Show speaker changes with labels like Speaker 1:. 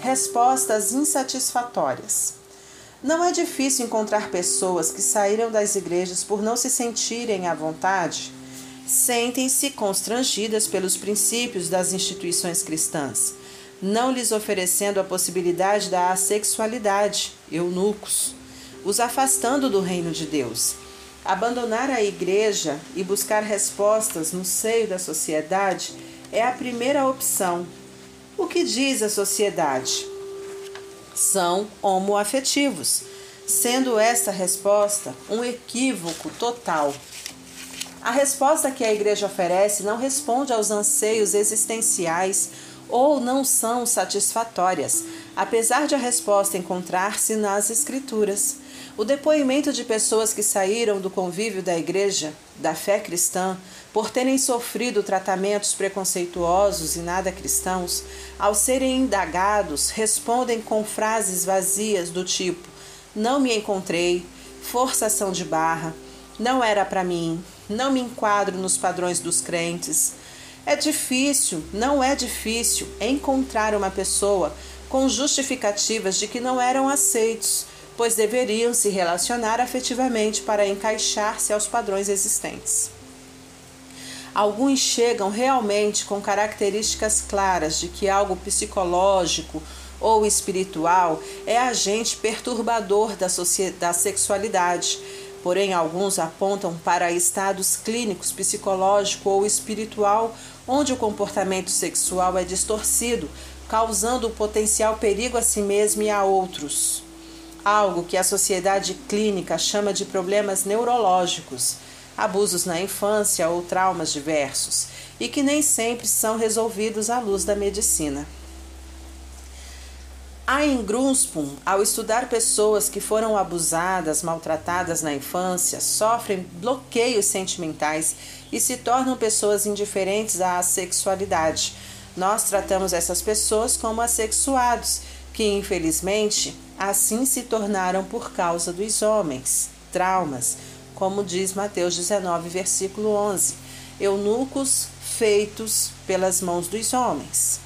Speaker 1: respostas insatisfatórias. Não é difícil encontrar pessoas que saíram das igrejas por não se sentirem à vontade, sentem-se constrangidas pelos princípios das instituições cristãs, não lhes oferecendo a possibilidade da assexualidade, eunucos, os afastando do reino de Deus. Abandonar a igreja e buscar respostas no seio da sociedade é a primeira opção. O que diz a sociedade? São homoafetivos, sendo esta resposta um equívoco total. A resposta que a igreja oferece não responde aos anseios existenciais ou não são satisfatórias, apesar de a resposta encontrar-se nas Escrituras. O depoimento de pessoas que saíram do convívio da igreja, da fé cristã, por terem sofrido tratamentos preconceituosos e nada cristãos, ao serem indagados, respondem com frases vazias do tipo: Não me encontrei, forçação de barra, não era para mim, não me enquadro nos padrões dos crentes. É difícil, não é difícil, encontrar uma pessoa com justificativas de que não eram aceitos pois deveriam se relacionar afetivamente para encaixar-se aos padrões existentes. Alguns chegam realmente com características claras de que algo psicológico ou espiritual é agente perturbador da, da sexualidade, porém alguns apontam para estados clínicos psicológico ou espiritual onde o comportamento sexual é distorcido, causando potencial perigo a si mesmo e a outros algo que a sociedade clínica chama de problemas neurológicos, abusos na infância ou traumas diversos, e que nem sempre são resolvidos à luz da medicina. A Grunspun, ao estudar pessoas que foram abusadas, maltratadas na infância, sofrem bloqueios sentimentais e se tornam pessoas indiferentes à sexualidade. Nós tratamos essas pessoas como assexuados, que infelizmente assim se tornaram por causa dos homens, traumas, como diz Mateus 19, versículo 11, eunucos feitos pelas mãos dos homens.